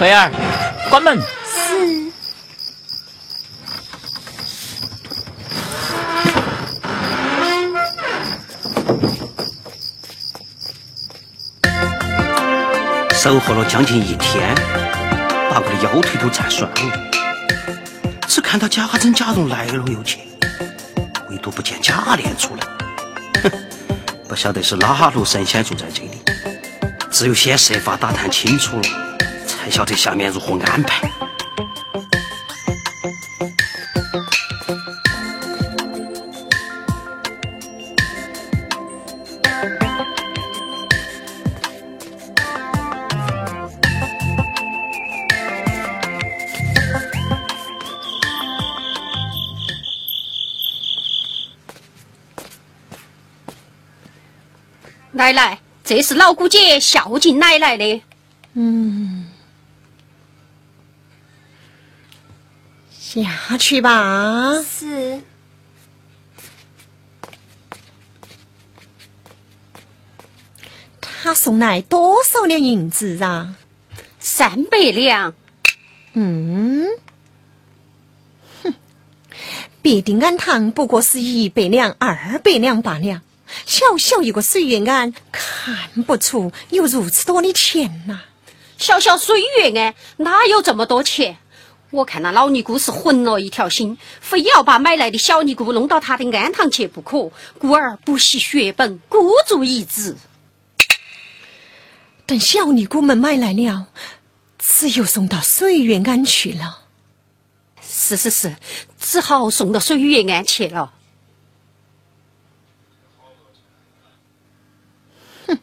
翠儿，关门。是守候了将近一天，把我的腰腿都站酸了。只看到贾珍、贾蓉来了又去，唯独不见贾琏出来。哼，不晓得是哪路神仙住在这里，只有先设法打探清楚了，才晓得下面如何安排。奶奶，这是老姑姐孝敬奶奶的。下去吧。是，他送来多少两银子啊？三百两，嗯，哼，别的庵堂不过是一百两、二百两罢了，小小一个水月庵，看不出有如此多的钱呐、小小水月庵哪有这么多钱？我看那老尼姑是混了一条心，非要把买来的小尼姑弄到她的庵堂去不可，故而不惜血本，孤注一掷。等小尼姑们买来了，只有送到水月庵去了。是是是，只好送到水月庵去了。哼。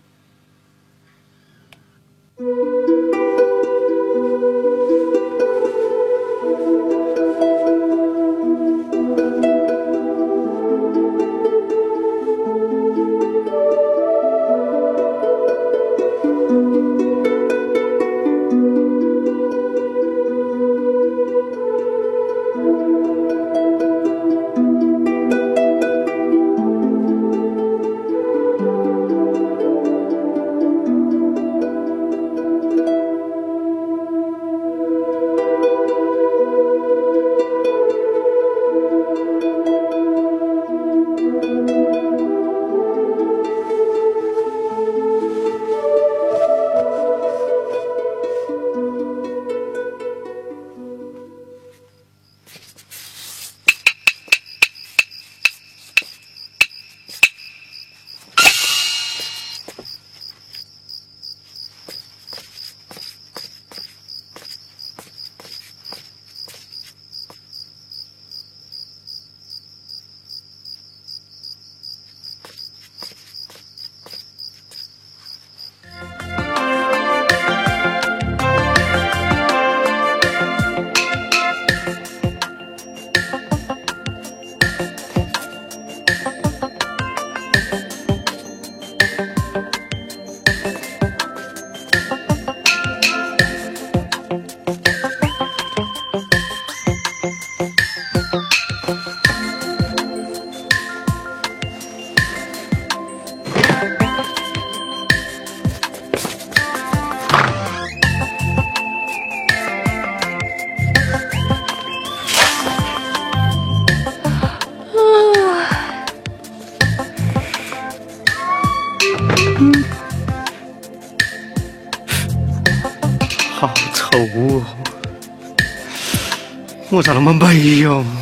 么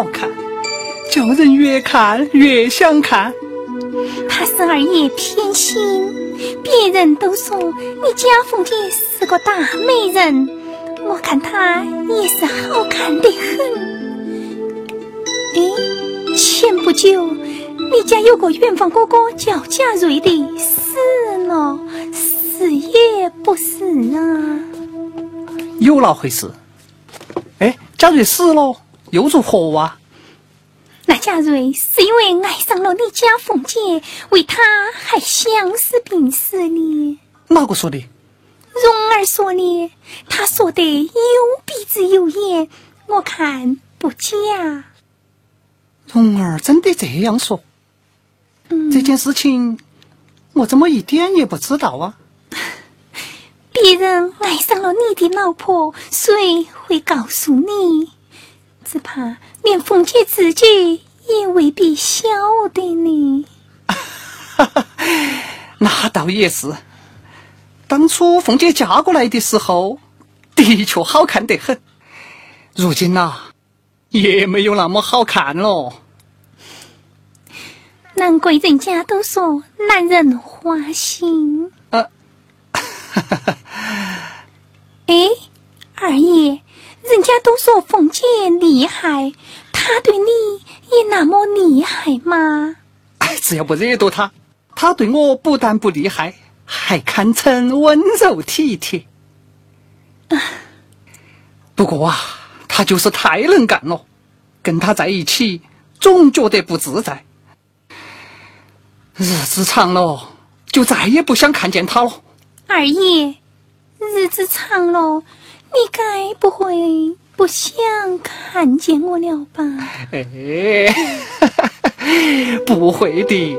好看，叫人越看越想看。怕是二爷偏心，别人都说你家凤姐是个大美人，我看她也是好看的很。哎，前不久你家有个远房哥哥叫贾瑞的死了，是也不是啊？有那回事？哎，贾瑞死了，又如何啊？那贾瑞是因为爱上了你家凤姐，为她还相思病死呢。哪个说的？蓉儿说的，他说的有鼻子有眼，我看不假。蓉儿真的这样说？嗯这件事情我怎么一点也不知道啊？别人爱上了你的老婆，谁会告诉你？只怕连凤姐自己也未必晓得呢。那倒也是。当初凤姐嫁过来的时候，的确好看得很。如今呐、也没有那么好看了。难怪人家都说男人花心。呃，哎，二爷，人家都说凤姐厉害，她对你也那么厉害吗？哎，只要不惹到她，她对我不但不厉害，还堪称温柔体贴。不过啊，她就是太能干了，跟她在一起总觉得不自在。日子长了，就再也不想看见她了。二爷，日子长了，你该不会不想看见我了吧？哎，不会的，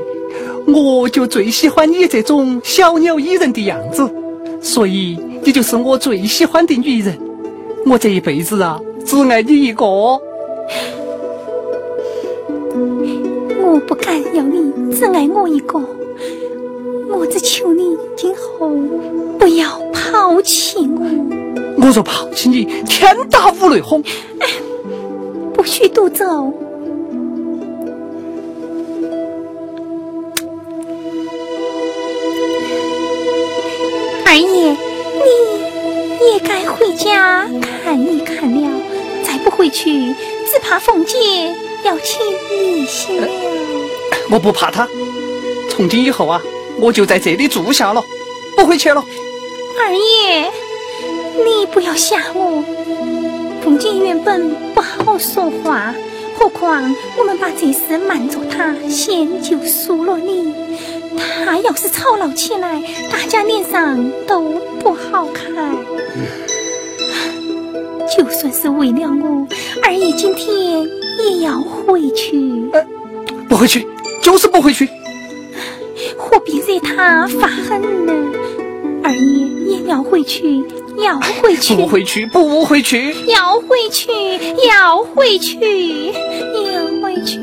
我就最喜欢你这种小鸟依人的样子，所以你就是我最喜欢的女人。我这一辈子啊，只爱你一个。我不敢要你只爱我一个，我只求你今后不要抛弃我，我若抛弃你，天打五雷轰。不许独走。二爷，你也该回家看一看了，再不回去，只怕凤姐要起疑心了。我不怕他，从今以后啊，我就在这里住下了，不回去了。二爷，你不要吓我。凤姐原本不好说话，何况我们把这事瞒着她，先就输了你。她要是吵闹起来，大家脸上都不好看。就算是为了我，二爷今天也要回去，不回去，就是不回去。何必惹她发狠呢？二爷也要回去，要回去。不回去，不回去。要回去，要回去，要回去。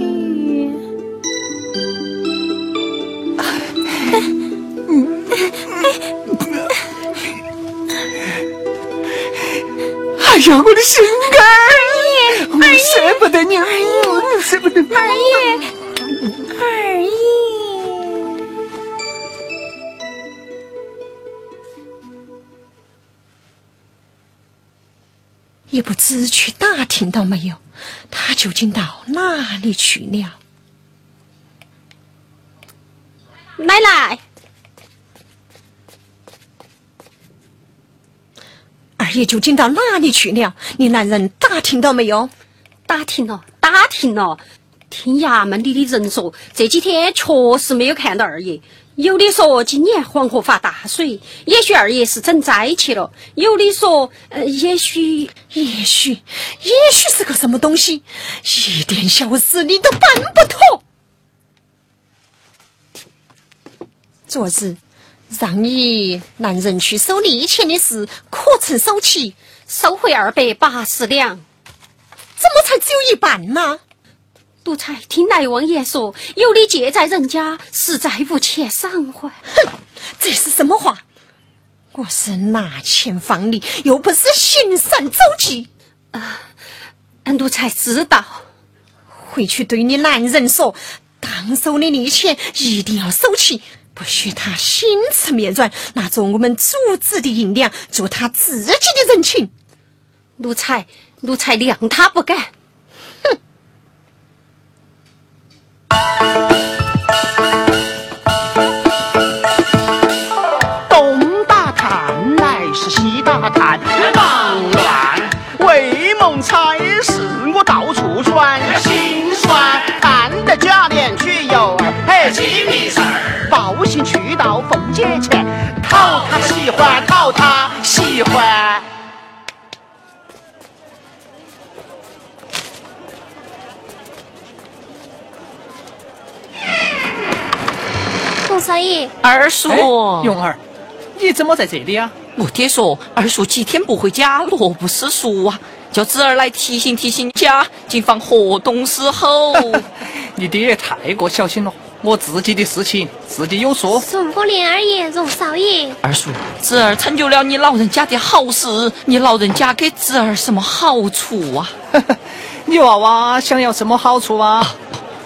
哎呀，我的心肝！我舍不得你，我舍不得你。二爷，也不知去打听到没有，他究竟到哪里去了？奶奶，二爷究竟到哪里去了？你男人打听到没有？打听了，打听了。听衙门里的人说，这几天确实没有看到二爷。有的说今年黄河发大水，也许二爷是整灾去了；有的说，呃，也许，也许，也许是个什么东西，一点小事你都办不妥。昨日让你男人去收利钱的事，可曾收齐？收回二百八十两，怎么才只有一半呢？奴才听来王爷说，有的借在人家，实在无钱偿还。哼，这是什么话？我是拿钱放你，又不是行善走济。啊，奴才知道。回去对你男人说，当收的利钱一定要收齐，不许他心慈面软，拿着我们主子的银两做他自己的人情。奴才，奴才谅他不敢。东打探来是西打探，忙乱，为谋差事我到处转，心酸，看得贾琏去幼儿，嘿，几米事儿，报信去到凤姐前，讨她喜欢，讨她喜欢。宋少爷，二叔，蓉儿，你怎么在这里啊？我爹说二叔几天不回家，乐不思蜀啊，叫侄儿来提醒提醒家，谨防河东狮吼。你爹也太过小心了，我自己的事情自己有数。宋国莲二爷，荣少爷，二叔，侄儿成就了你老人家的好事，你老人家给侄儿什么好处啊？你娃娃想要什么好处啊？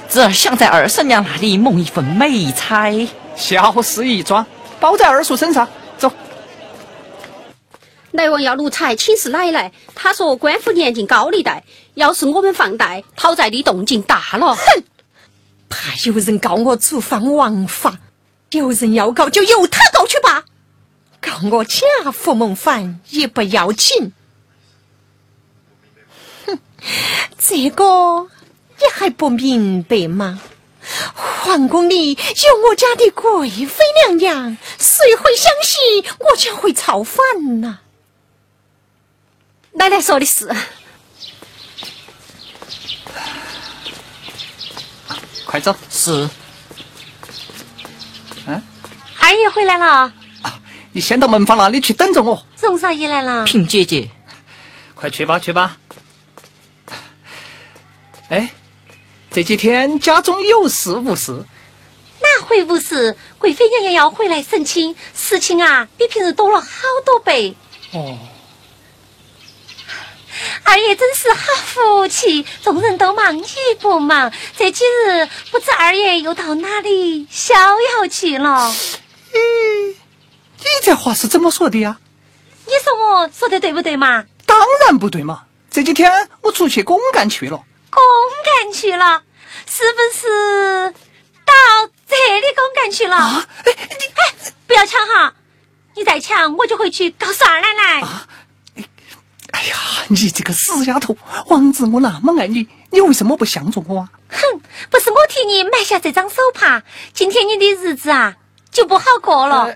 侄儿想在二婶娘那里谋一份美差，小事一桩，包在二叔身上。走。来王要奴才请示奶奶，他说官府年进高利贷，要是我们放贷，讨债的动静大了。哼，怕有人告我触犯王法，有人要告就由他告去吧，告我贾府谋反也不要紧。哼，这个。你还不明白吗？皇宫里有我家的贵妃娘娘，谁会相信我将会造反呢？奶奶说的是。快走！是。嗯。二爷回来了。啊你先到门房那里去等着我。荣少爷来了。平姐姐，快去吧，去吧。哎。这几天家中有事无事？哪会无事？贵妃娘娘要回来省亲，事情啊比平日多了好多倍。哦，二爷真是好福气，众人都忙你不忙。这几日不知二爷又到哪里逍遥去了？咦，你这话是怎么说的呀？你说我说的对不对嘛？当然不对嘛！这几天我出去公干去了。公干去了，是不是到这里公干去了？啊！哎，你哎，不要抢哈！你再抢，我就回去告诉二奶奶。啊！哎呀，你这个死丫头！王子我那么爱你，你为什么不向着我啊？哼，不是我替你买下这张手帕，今天你的日子啊就不好过了。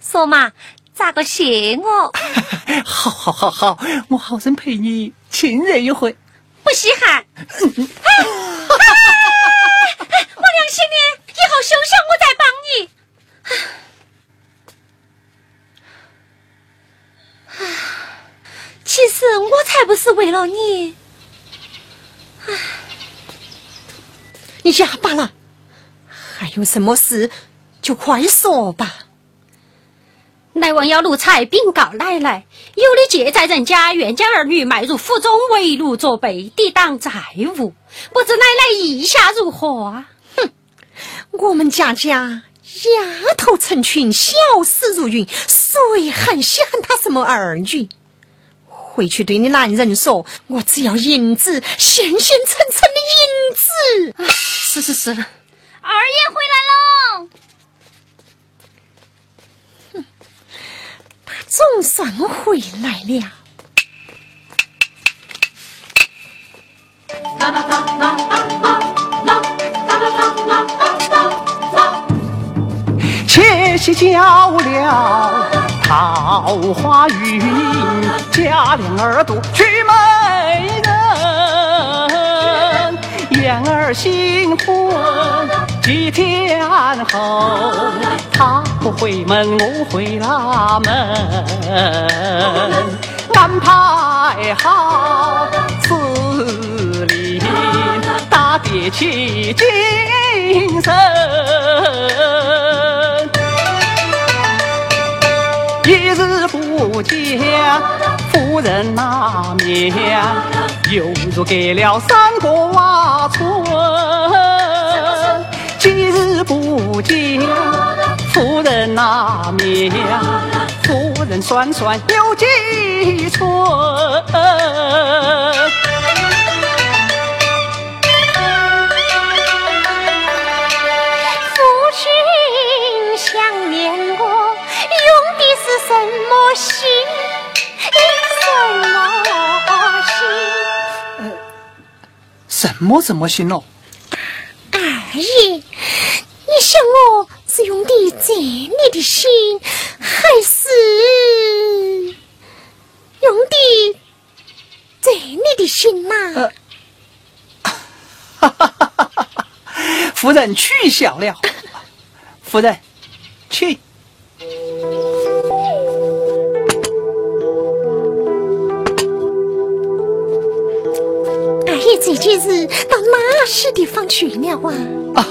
说嘛，咋个谢我？好好好好，我好生陪你亲热一回。不稀罕，我良心的，以后休想我再帮你。其实我才不是为了你。你哑巴了？还有什么事就快说吧。来王要奴才禀告奶奶，有的借债人家愿将儿女卖入府中为奴作婢，抵挡债务，不知奶奶意下如何啊？哼，我们家家丫头成群，小事如云，谁还稀罕他什么儿女？回去对你男人说，我只要银子，现现成成的银子。是是是，二爷回来喽！他总算回来了。且喜交了桃花运，贾琏二度娶美人，燕儿新婚几天后，他不回门，我回拉门，安排好此礼，大爹起精神。一日不见夫人那面，犹如隔了三个瓦村。几日不见夫人那面，夫人算算有几寸？夫君想念我，用的是什么心？什么心？什么什么心哦？二爷，你想我是用的这你的心，还是用的这你的心呐、夫人取笑了，夫人，去。二爷这几日到哪些地方去了啊？啊，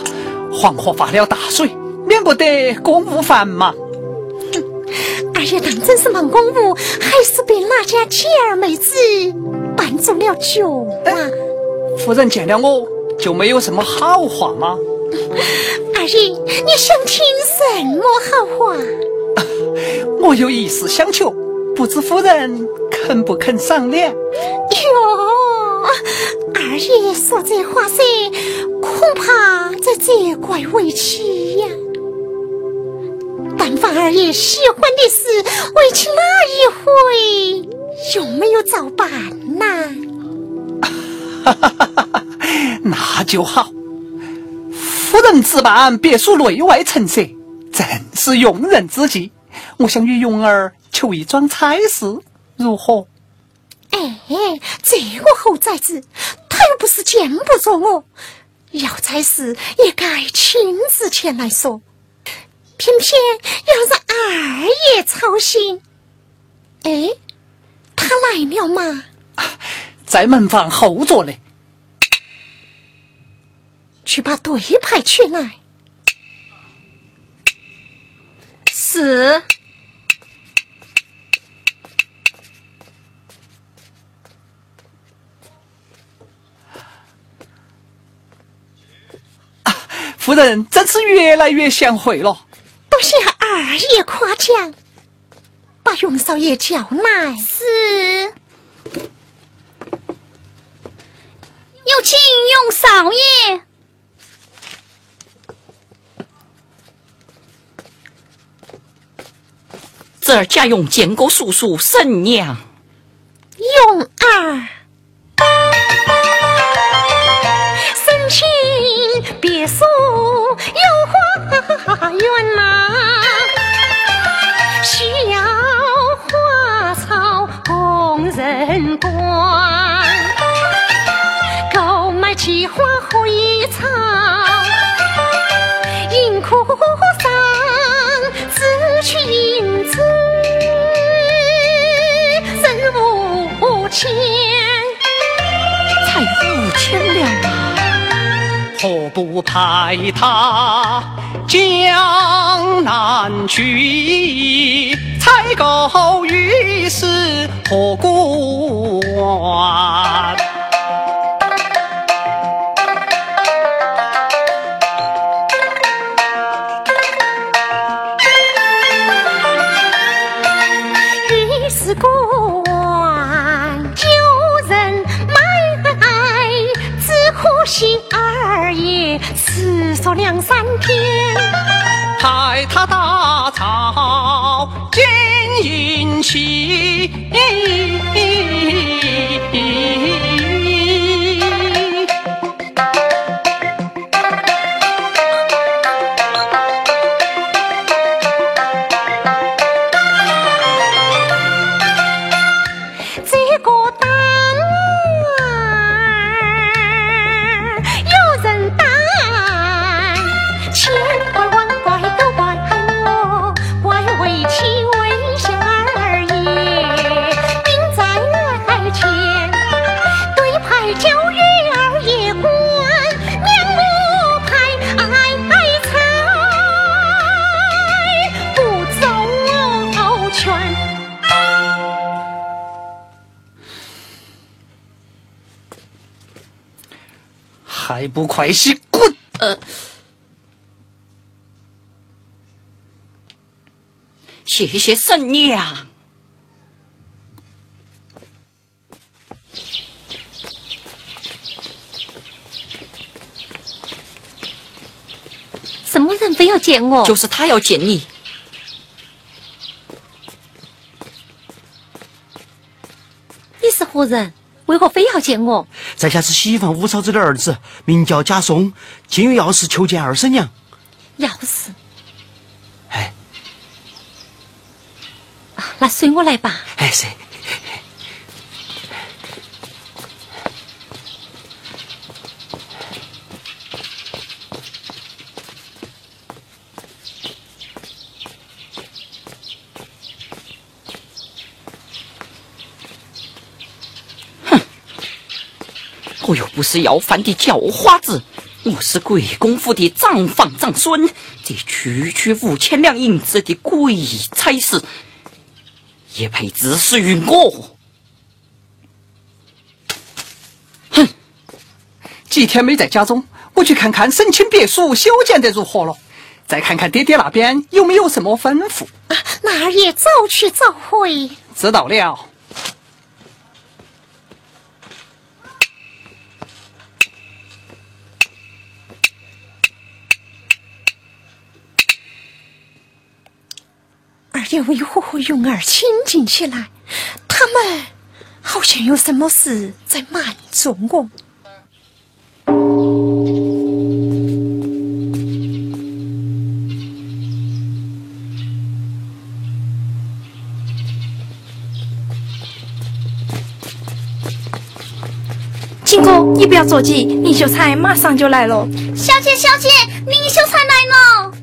黄河发了大水，免不得公务繁忙。二爷当真是忙公务，还是被哪家姐儿妹子绊住了脚啊？夫人见了我就没有什么好话吗？二爷，你想听什么好话？我有一事相求，不知夫人肯不肯商量？二爷说这话噻，恐怕这责怪为妻呀。但凡二爷喜欢的事，为妻那一回有没有照办呐？那就好。夫人置办别墅内外陈设，正是用人之际。我想与蓉儿求一桩差事，如何？哎，这个猴崽子，他又不是见不着我，要差事也该亲自前来说，偏偏要让二爷操心。哎，他来了吗？在门房候着呢。去把队牌取来。是夫人真是越来越贤惠了。多谢二爷夸奖，把荣少爷叫来。是，有请永少爷。这儿家用见过叔叔婶娘。永儿，有花园呐、需要花草供人观，购买奇花回草，银库上只取银子。身无钱，才五千两啊！何不派他江南去，采购玉石和古玩？两三天。太他大草金银器。还不快些滚！呃，谢谢神娘。什么人非要见我？就是他要见你，你是何人？为何非要见我？在下是喜房五嫂子的儿子，名叫贾松，今有要事求见二婶娘。要事哎啊，那随我来吧。哎是，不是要饭的叫花子，我是贵公府的长房长孙，这区区五千两银子的鬼差事，也配指使于我？哼几天没在家中，我去看看省亲别墅修建的如何了，再看看爹爹那边有没有什么吩咐。啊那儿也早去早回。知道了。二爷为何和云儿亲近起来？他们好像有什么事在瞒着我。金哥，你不要着急，林秀才马上就来了。小姐，小姐，林秀才来了。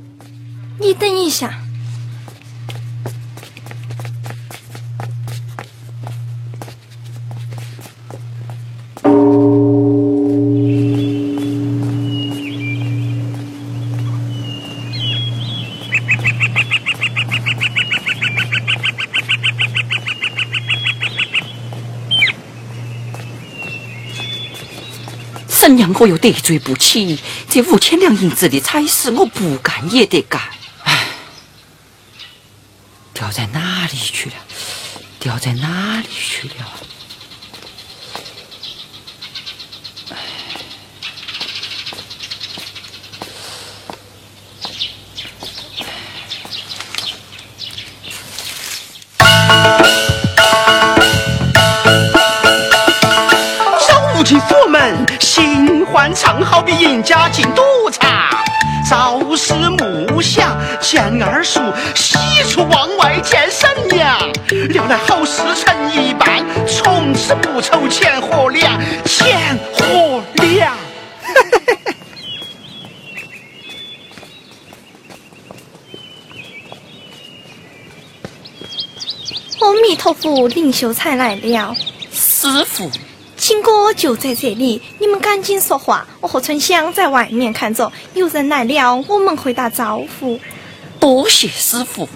你等一下。我又得罪不起，这五千两银子的差事我不干也得干。唉，掉在哪里去了？掉在哪里去了？走进府门，新欢唱好比赢家进赌场。朝思暮想见二叔，喜出望外见婶娘。料来好事成一半，从此不愁钱和粮，钱和粮。阿弥陀佛，林秀才来了。师傅，金哥就在这里，你们赶紧说话。我和春香在外面看着，有人来了，我们会打招呼。多谢师傅。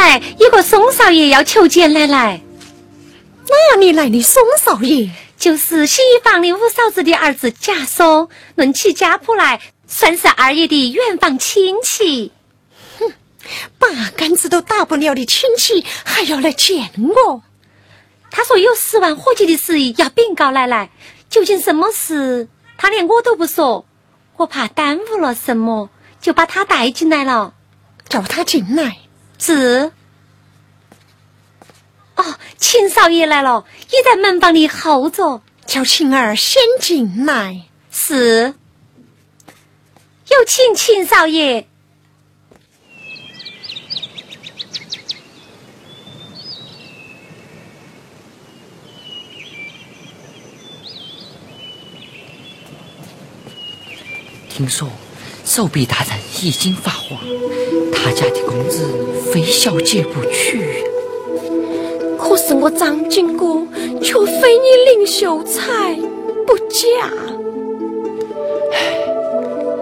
来有个松少爷要求见奶奶，哪里来的松少爷？就是洗衣房的五嫂子的儿子贾松，论起家谱来，算是二爷的远房亲戚。哼八竿子都打不了的亲戚，还要来见我？他说有十万火急的事要禀告奶奶，究竟什么事，他连我都不说，我怕耽误了什么，就把他带进来了。叫他进来。是。哦，秦少爷来了，也在门房里候着。叫晴儿先进来。是。有请秦少爷。听说守备大人已经发话，他家的公子非小姐不娶。可是我张金姑却非你林秀才不嫁。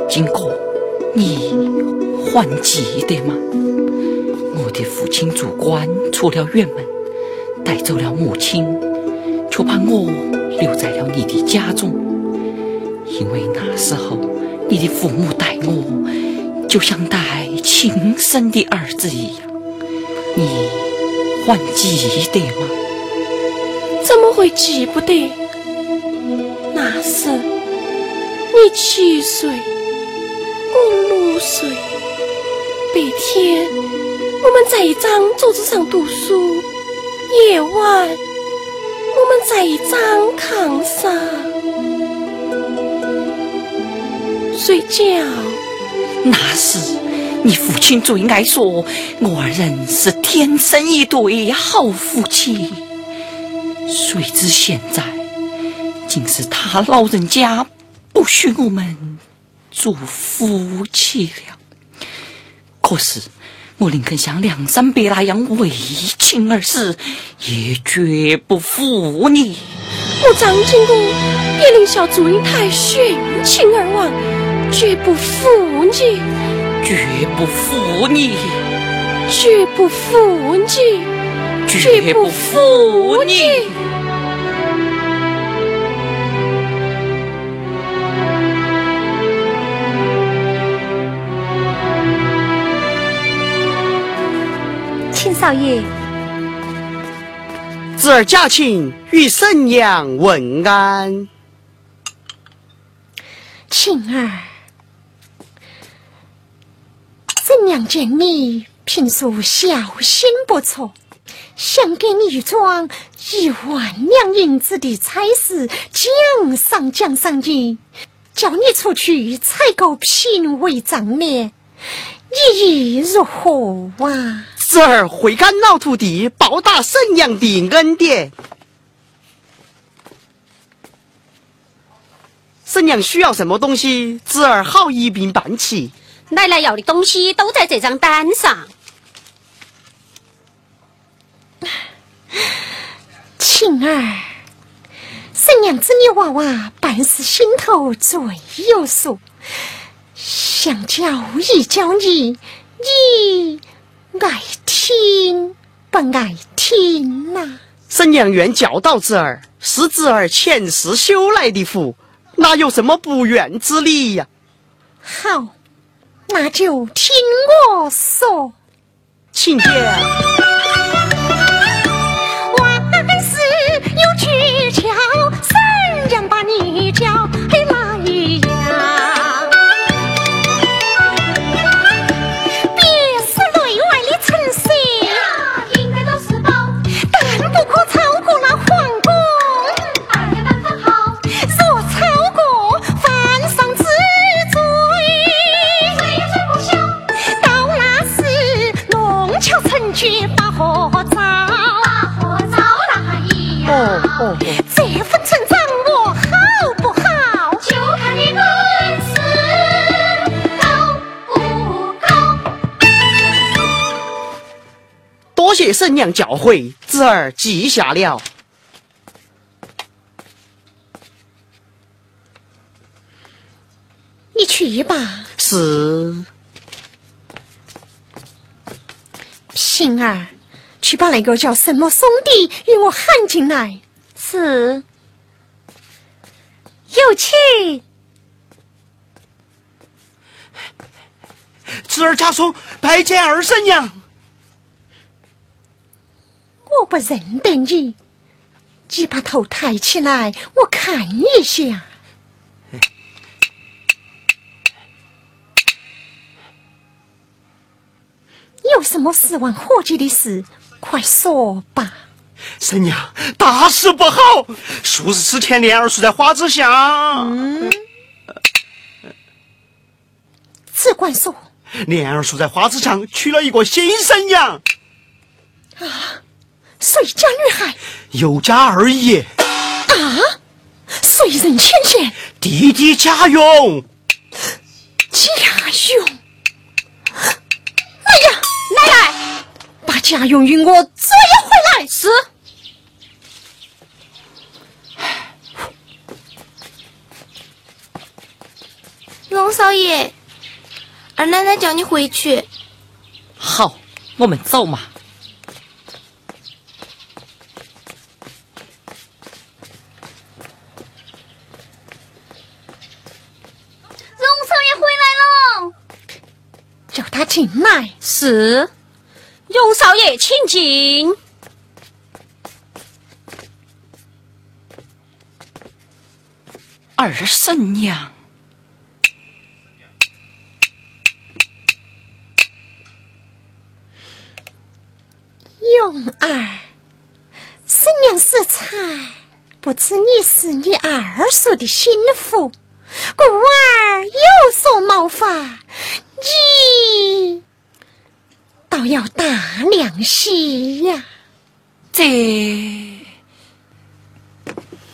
金哥，你还记得吗？我的父亲做官出了远门，带走了母亲，却把我留在了你的家中。因为那时候你的父母待我，就像待亲生的儿子一样。你。还记得吗？怎么会记不得？那时你七岁，我六岁。白天我们在一张桌子上读书，夜晚我们在一张炕上睡觉。那时。你父亲最爱说，我二人是天生一对好夫妻。谁知现在，竟是他老人家不许我们做夫妻了。可是，我宁肯像梁山伯那样为情而死，也绝不负你。我张金公也令小祝英台殉情而亡，绝不负你。绝不负你，绝不负你，绝不负你。秦少爷，侄儿贾琴与婶娘问安。晴儿。怎娘见你平素孝心不错，想给你一桩一万两银子的差事奖赏奖赏你，叫你出去采购品味账面，你意如何啊？侄儿会感老徒弟报答婶娘的恩典。婶娘需要什么东西，侄儿好一并办齐。奶奶要的东西都在这张单上。晴儿，沈娘子你娃娃办事心头最有数，想教一教你，你爱听不爱听呐？沈娘愿教导侄儿，是侄儿前世修来的福，哪有什么不愿之理呀？好。那就听我说，请讲。谢婶娘教诲，侄儿记下了。你去吧。是。平儿，去把那个叫什么松的与我喊进来。是。有请。侄儿家松拜见二婶娘。我不认得你，你把头抬起来，我看一下。有什么十万火急的事，快说吧。婶娘，大事不好！数日之前，莲儿树在花枝巷。嗯。只管说。莲儿树在花枝巷娶了一个新婶娘。啊。谁家女孩？有家二爷。啊！谁人牵线？弟弟家勇。家勇。哎呀，奶奶，把家勇与我捉回来。是。龙少爷，二奶奶叫你回去。好，我们走嘛。进来是，荣少爷，请进。二婶娘，永儿，婶娘是才不知你是你二叔的心腹，故而有所冒犯。你倒要大量些呀！这，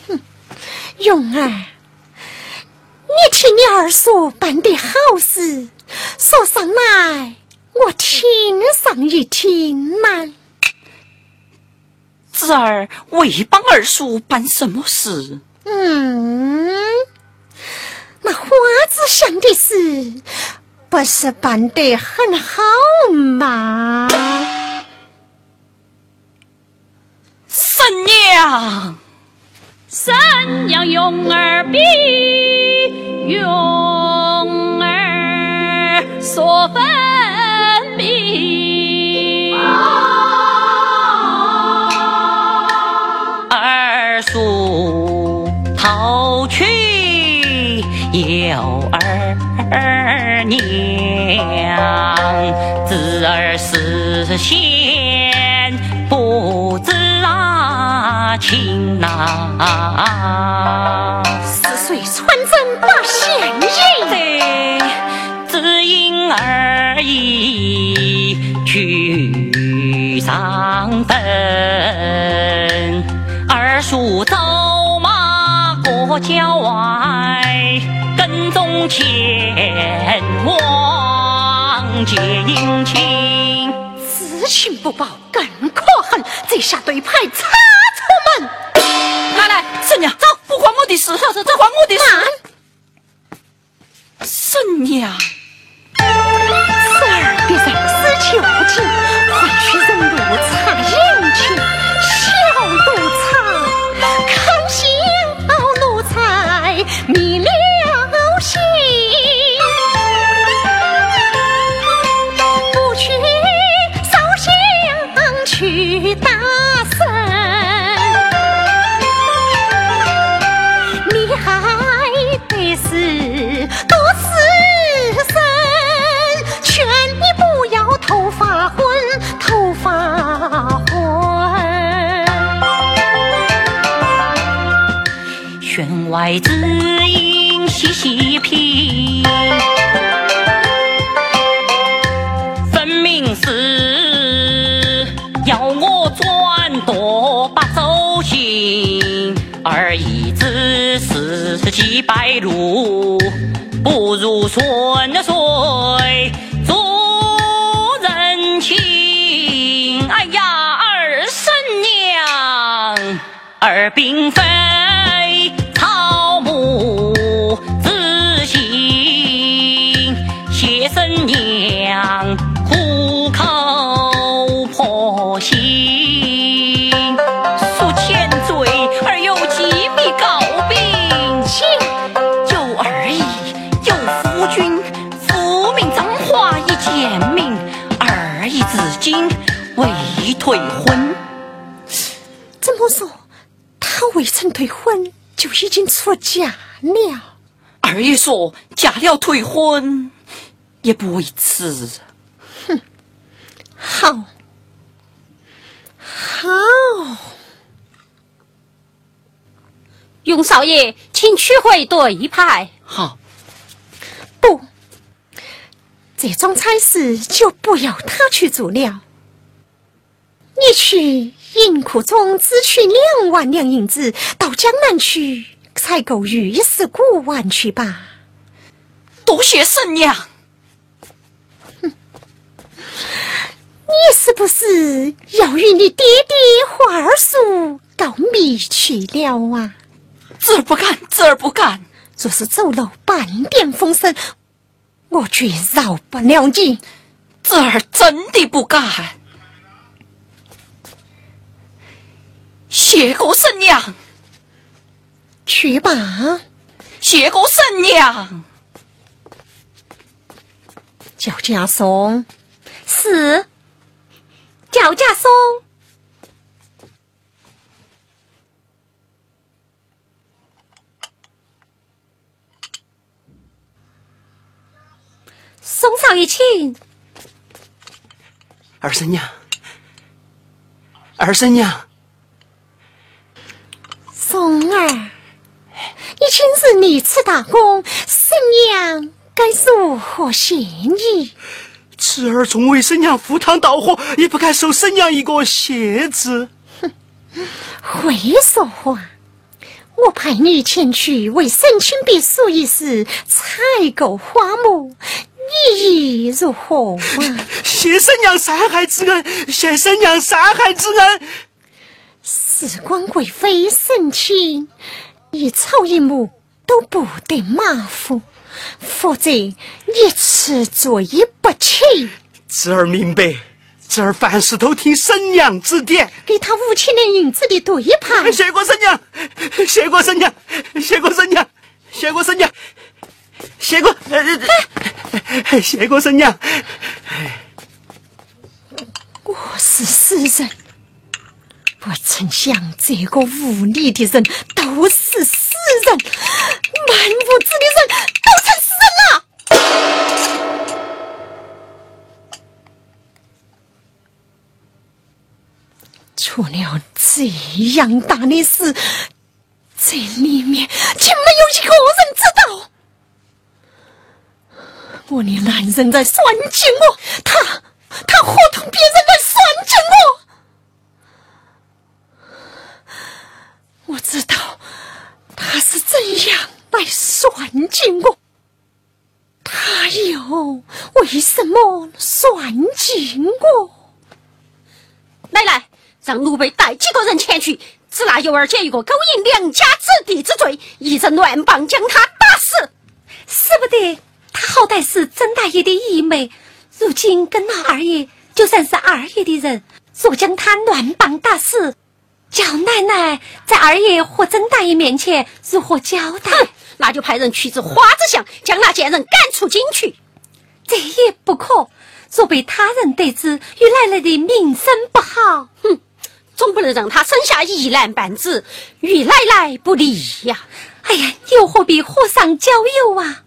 哼，蓉儿，你替你二叔办的好事，说上来，我听上一听嘛。侄儿为帮二叔办什么事？嗯，那花子想的事。不是办得很好吗？婶娘，婶娘，用儿比用儿说分明，二年。子儿思贤，不知啊情啊。是谁穿针把闲人？只因儿已去上坟，二叔走马过郊外，跟踪前往。结姻亲，知情不报更可恨。这下对牌查出门。奶奶，婶娘，走，不关我的事，这这关我的事。婶娘，大身你还得是多此声劝你不要头发昏头发昏弦外之音细细品分明是转夺把走行，而已只是几百路，不如顺水做人情。哎呀，二婶娘，二并非。退婚。怎么说？他未曾退婚就已经出嫁了？二爷说嫁了退婚也不为迟。好，好，永少爷，请取回对牌。好，不，这种差事就不要他去做了。你去银库中只取两万两银子，到江南去采购玉石古玩去吧。多谢婶娘。你是不是要与你爹爹花儿叔告密去了啊？侄儿不敢，侄儿不敢。若是走漏半点风声，我绝饶不了你。侄儿真的不敢。谢过婶娘，去吧。谢过婶娘，叫家松。是。叫家松，松少爷请。二婶娘，二婶娘，松儿，你今日立此大功，婶娘该如何谢你？侄儿从为婶娘赴汤蹈火，也不敢受婶娘一个谢字。哼，会说话！我派你前去为沈清别墅一事采购花木，你意如何啊？谢婶娘山海之恩，谢婶娘山海之恩。事关贵妃省亲，一草一木都不得马虎。否则，一次罪不起。侄儿明白，侄儿凡事都听婶娘指点。给他五千两银子的对盘。谢过婶娘，谢过婶娘，谢过婶娘，谢过婶娘，谢过，谢过婶娘。我是死人，不曾想这个无理的人都是死人，满屋子的人都成死人了。出了这样大的事，这里面竟没有一个人知道。我的男人在算计我，他他伙同别人来算计我。我知道他是怎样来算计我，他又为什么算计我？奶奶。让奴婢带几个人前去，只拿尤二姐一个勾引良家子弟之罪，一阵乱棒将他打死。使不得，他好歹是曾大爷的姨妹，如今跟了二爷，就算是二爷的人。若将他乱棒打死，叫奶奶在二爷和曾大爷面前如何交代？那就派人去至花子巷，将那贱人赶出京去。这也不可，若被他人得知，与奶奶的名声不好。哼！总不能让他生下一男半子，与奶奶不利呀！哎呀，又何必火上浇油啊？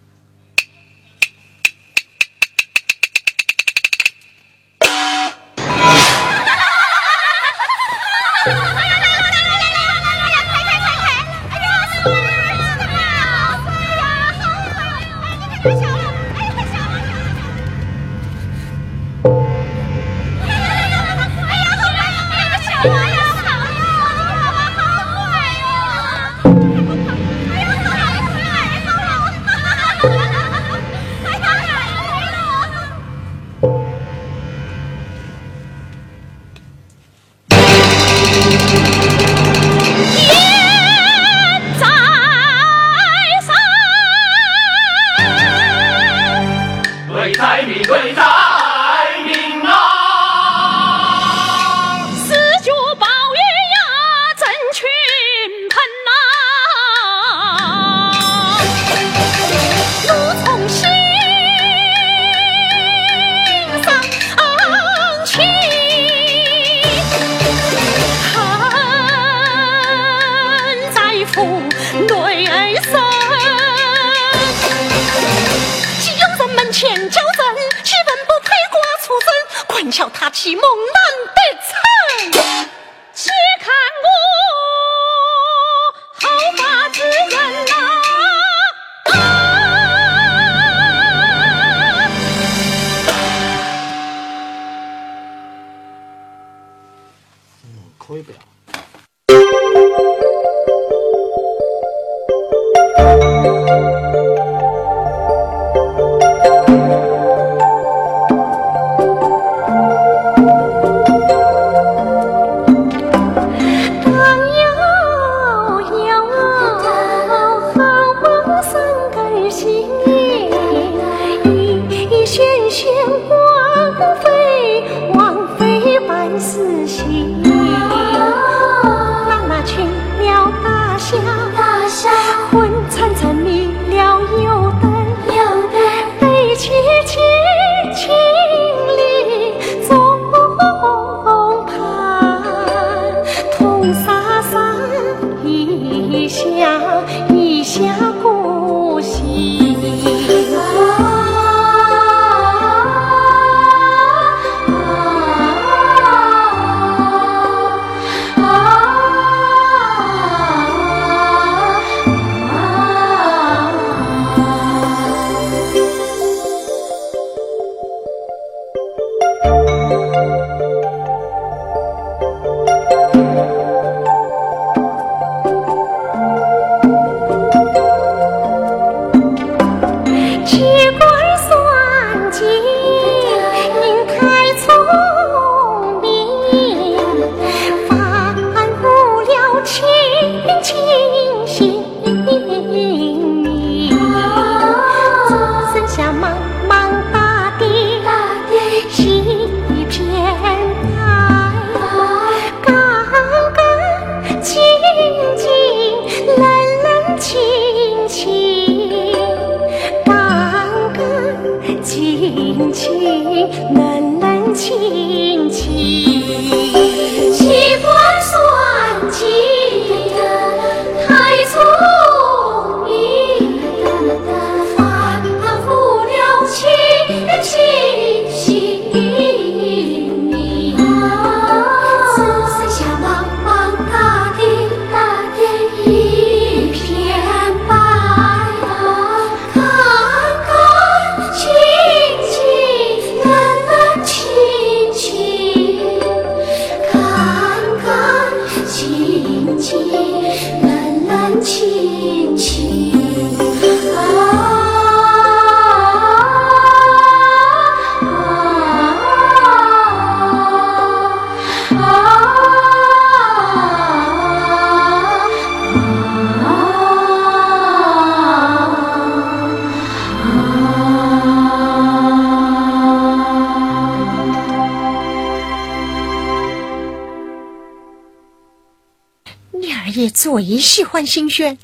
喜欢新鲜，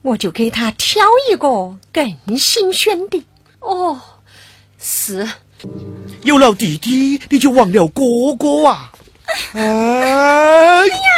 我就给他挑一个更新鲜的哦。是有了弟弟，你就忘了哥哥啊。哎呀。